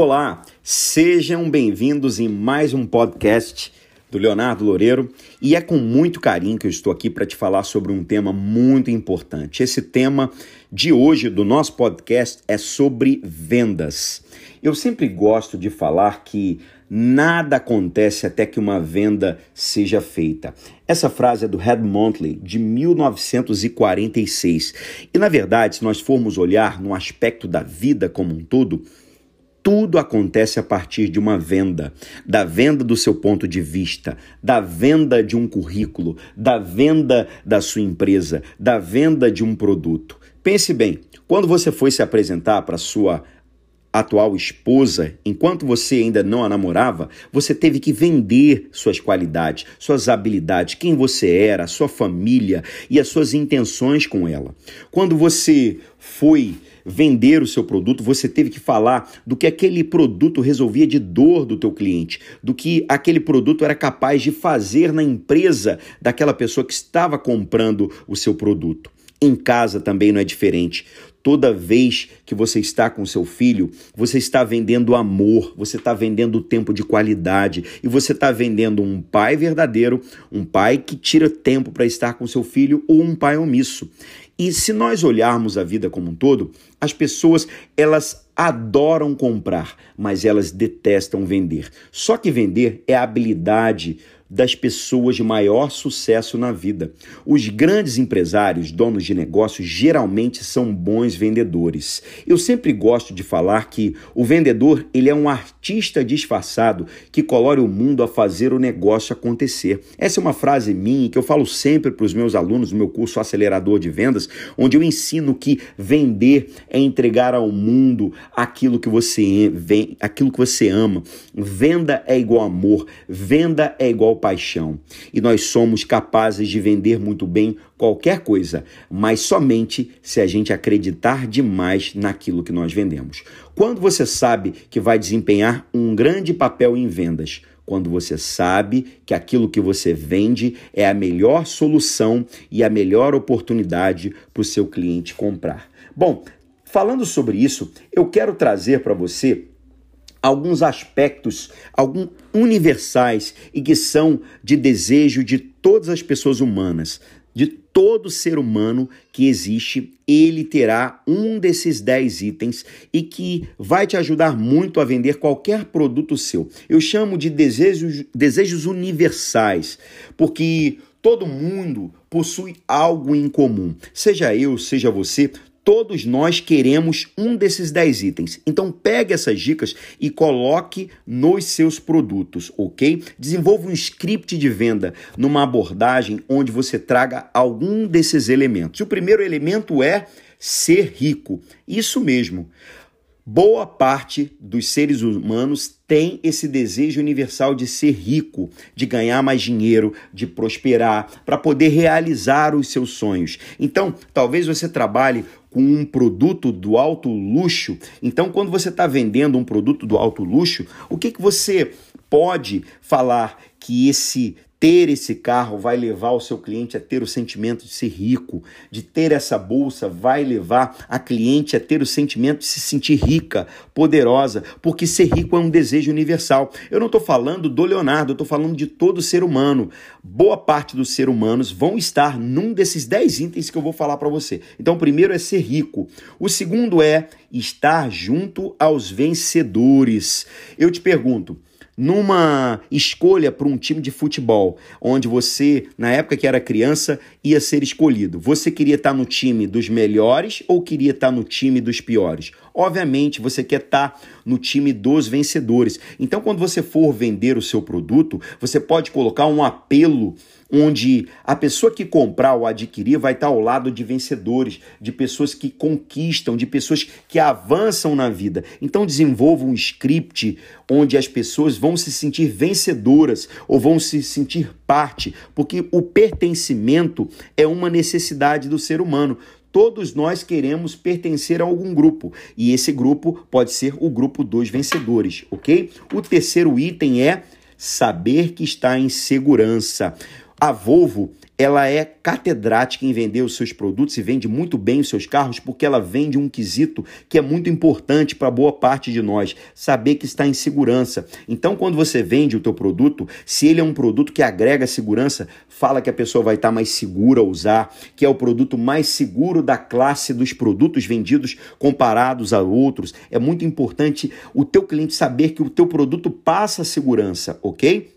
Olá, sejam bem-vindos em mais um podcast do Leonardo Loureiro e é com muito carinho que eu estou aqui para te falar sobre um tema muito importante. Esse tema de hoje do nosso podcast é sobre vendas. Eu sempre gosto de falar que nada acontece até que uma venda seja feita. Essa frase é do Red Montley, de 1946. E na verdade, se nós formos olhar no aspecto da vida como um todo, tudo acontece a partir de uma venda, da venda do seu ponto de vista, da venda de um currículo, da venda da sua empresa, da venda de um produto. Pense bem, quando você foi se apresentar para sua atual esposa, enquanto você ainda não a namorava, você teve que vender suas qualidades, suas habilidades, quem você era, sua família e as suas intenções com ela. Quando você foi vender o seu produto, você teve que falar do que aquele produto resolvia de dor do teu cliente, do que aquele produto era capaz de fazer na empresa daquela pessoa que estava comprando o seu produto. Em casa também não é diferente. Toda vez que você está com seu filho, você está vendendo amor, você está vendendo tempo de qualidade e você está vendendo um pai verdadeiro, um pai que tira tempo para estar com seu filho ou um pai omisso. E se nós olharmos a vida como um todo, as pessoas elas adoram comprar, mas elas detestam vender. Só que vender é a habilidade das pessoas de maior sucesso na vida. Os grandes empresários, donos de negócios, geralmente são bons vendedores. Eu sempre gosto de falar que o vendedor ele é um artista disfarçado que colore o mundo a fazer o negócio acontecer. Essa é uma frase minha que eu falo sempre para os meus alunos no meu curso Acelerador de Vendas, onde eu ensino que vender é entregar ao mundo aquilo que você, aquilo que você ama. Venda é igual amor, venda é igual paixão. E nós somos capazes de vender muito bem qualquer coisa, mas somente se a gente acreditar demais naquilo que nós vendemos. Quando você sabe que vai desempenhar um grande papel em vendas, quando você sabe que aquilo que você vende é a melhor solução e a melhor oportunidade para o seu cliente comprar. Bom, falando sobre isso, eu quero trazer para você alguns aspectos, alguns universais e que são de desejo de todas as pessoas humanas, de todo ser humano que existe, ele terá um desses 10 itens e que vai te ajudar muito a vender qualquer produto seu. Eu chamo de desejos, desejos universais, porque todo mundo possui algo em comum. Seja eu, seja você, Todos nós queremos um desses 10 itens. Então pegue essas dicas e coloque nos seus produtos, ok? Desenvolva um script de venda numa abordagem onde você traga algum desses elementos. O primeiro elemento é ser rico. Isso mesmo. Boa parte dos seres humanos tem esse desejo universal de ser rico, de ganhar mais dinheiro, de prosperar, para poder realizar os seus sonhos. Então, talvez você trabalhe com um produto do alto luxo. Então, quando você está vendendo um produto do alto luxo, o que, que você pode falar que esse ter esse carro vai levar o seu cliente a ter o sentimento de ser rico, de ter essa bolsa vai levar a cliente a ter o sentimento de se sentir rica, poderosa, porque ser rico é um desejo universal. Eu não estou falando do Leonardo, eu estou falando de todo ser humano. Boa parte dos seres humanos vão estar num desses 10 itens que eu vou falar para você. Então, o primeiro é ser rico. O segundo é estar junto aos vencedores. Eu te pergunto, numa escolha para um time de futebol, onde você, na época que era criança, ia ser escolhido. Você queria estar no time dos melhores ou queria estar no time dos piores? Obviamente, você quer estar no time dos vencedores. Então, quando você for vender o seu produto, você pode colocar um apelo onde a pessoa que comprar ou adquirir vai estar ao lado de vencedores, de pessoas que conquistam, de pessoas que avançam na vida. Então desenvolva um script onde as pessoas vão se sentir vencedoras ou vão se sentir parte, porque o pertencimento é uma necessidade do ser humano. Todos nós queremos pertencer a algum grupo e esse grupo pode ser o grupo dos vencedores, ok? O terceiro item é saber que está em segurança. A Volvo, ela é catedrática em vender os seus produtos e vende muito bem os seus carros porque ela vende um quesito que é muito importante para boa parte de nós, saber que está em segurança. Então, quando você vende o teu produto, se ele é um produto que agrega segurança, fala que a pessoa vai estar mais segura a usar, que é o produto mais seguro da classe dos produtos vendidos comparados a outros. É muito importante o teu cliente saber que o teu produto passa segurança, OK?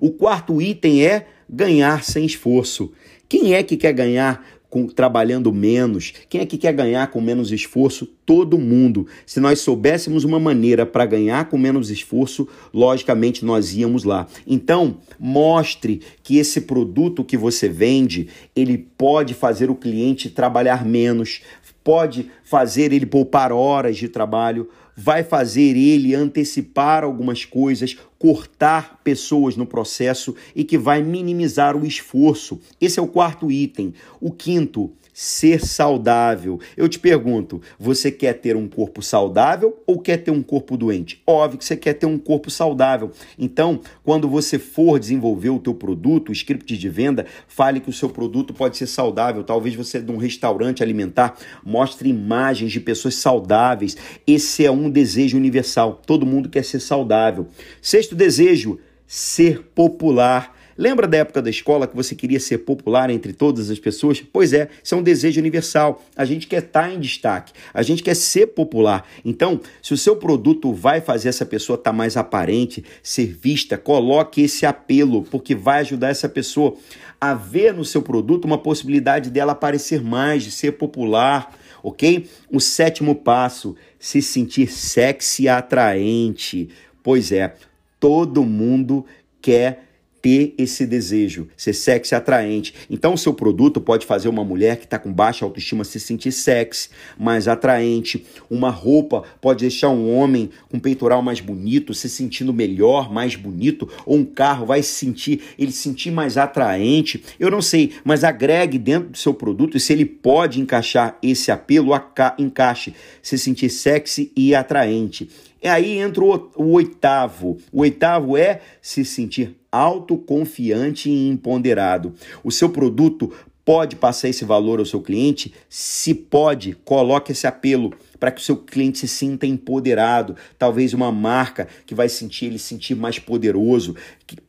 O quarto item é ganhar sem esforço. Quem é que quer ganhar com, trabalhando menos? Quem é que quer ganhar com menos esforço? Todo mundo. Se nós soubéssemos uma maneira para ganhar com menos esforço, logicamente nós íamos lá. Então, mostre que esse produto que você vende, ele pode fazer o cliente trabalhar menos, pode fazer ele poupar horas de trabalho, vai fazer ele antecipar algumas coisas, cortar pessoas no processo e que vai minimizar o esforço. Esse é o quarto item. O quinto, ser saudável. Eu te pergunto, você quer ter um corpo saudável ou quer ter um corpo doente? Óbvio que você quer ter um corpo saudável. Então, quando você for desenvolver o teu produto, o script de venda, fale que o seu produto pode ser saudável. Talvez você de um restaurante alimentar mostre imagens de pessoas saudáveis. Esse é um desejo universal. Todo mundo quer ser saudável. Sexto desejo, ser popular. Lembra da época da escola que você queria ser popular entre todas as pessoas? Pois é, isso é um desejo universal. A gente quer estar em destaque, a gente quer ser popular. Então, se o seu produto vai fazer essa pessoa estar mais aparente, ser vista, coloque esse apelo, porque vai ajudar essa pessoa a ver no seu produto uma possibilidade dela aparecer mais, de ser popular, ok? O sétimo passo, se sentir sexy e atraente. Pois é, todo mundo quer ter esse desejo, ser sexy atraente. Então, o seu produto pode fazer uma mulher que está com baixa autoestima se sentir sexy, mais atraente. Uma roupa pode deixar um homem com peitoral mais bonito se sentindo melhor, mais bonito. Ou um carro vai se sentir, ele se sentir mais atraente. Eu não sei, mas agregue dentro do seu produto e se ele pode encaixar esse apelo, encaixe, se sentir sexy e atraente. E aí entra o, o oitavo. O oitavo é se sentir autoconfiante e empoderado. O seu produto pode passar esse valor ao seu cliente? Se pode, coloque esse apelo para que o seu cliente se sinta empoderado, talvez uma marca que vai sentir ele sentir mais poderoso.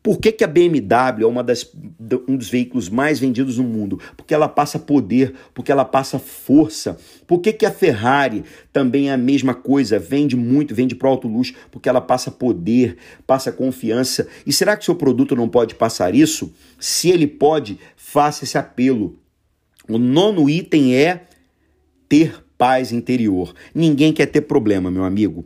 Por que, que a BMW é uma das, um dos veículos mais vendidos no mundo? Porque ela passa poder, porque ela passa força. Por que, que a Ferrari também é a mesma coisa, vende muito, vende para alto luxo? Porque ela passa poder, passa confiança. E será que seu produto não pode passar isso? Se ele pode, faça esse apelo. O nono item é ter paz interior. Ninguém quer ter problema, meu amigo.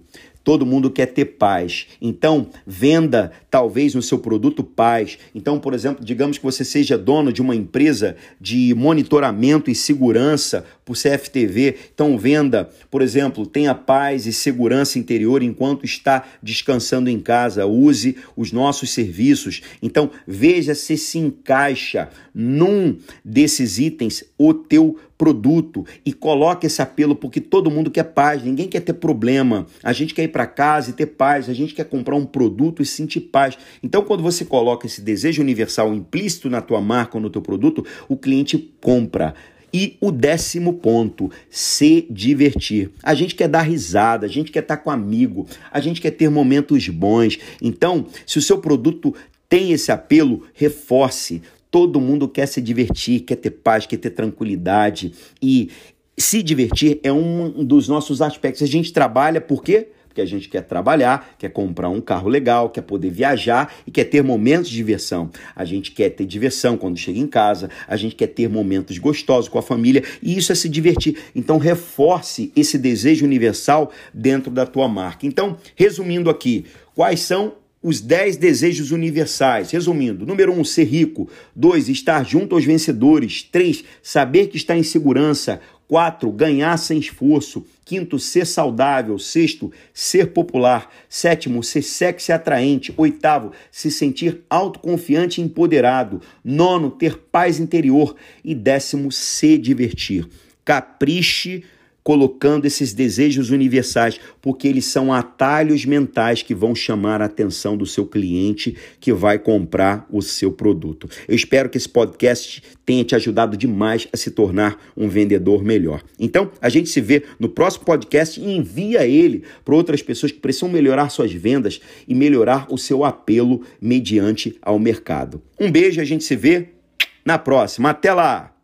Todo mundo quer ter paz. Então, venda talvez no seu produto paz. Então, por exemplo, digamos que você seja dono de uma empresa de monitoramento e segurança por CFTV. Então, venda, por exemplo, tenha paz e segurança interior enquanto está descansando em casa. Use os nossos serviços. Então, veja se se encaixa num desses itens o teu produto e coloque esse apelo porque todo mundo quer paz, ninguém quer ter problema. A gente quer ir para casa e ter paz, a gente quer comprar um produto e sentir paz. Então, quando você coloca esse desejo universal implícito na tua marca ou no teu produto, o cliente compra. E o décimo ponto, se divertir. A gente quer dar risada, a gente quer estar com amigo, a gente quer ter momentos bons. Então, se o seu produto tem esse apelo, reforce. Todo mundo quer se divertir, quer ter paz, quer ter tranquilidade. E se divertir é um dos nossos aspectos. A gente trabalha por quê? Porque a gente quer trabalhar, quer comprar um carro legal, quer poder viajar e quer ter momentos de diversão. A gente quer ter diversão quando chega em casa, a gente quer ter momentos gostosos com a família e isso é se divertir. Então, reforce esse desejo universal dentro da tua marca. Então, resumindo aqui, quais são os 10 desejos universais. Resumindo: número 1, um, ser rico. 2, estar junto aos vencedores. 3, saber que está em segurança. 4. Ganhar sem esforço. Quinto, ser saudável. Sexto, ser popular. Sétimo, ser sexy e atraente. Oitavo, se sentir autoconfiante e empoderado. Nono, ter paz interior. E décimo, se divertir. Capriche colocando esses desejos universais, porque eles são atalhos mentais que vão chamar a atenção do seu cliente que vai comprar o seu produto. Eu espero que esse podcast tenha te ajudado demais a se tornar um vendedor melhor. Então, a gente se vê no próximo podcast e envia ele para outras pessoas que precisam melhorar suas vendas e melhorar o seu apelo mediante ao mercado. Um beijo, a gente se vê na próxima. Até lá!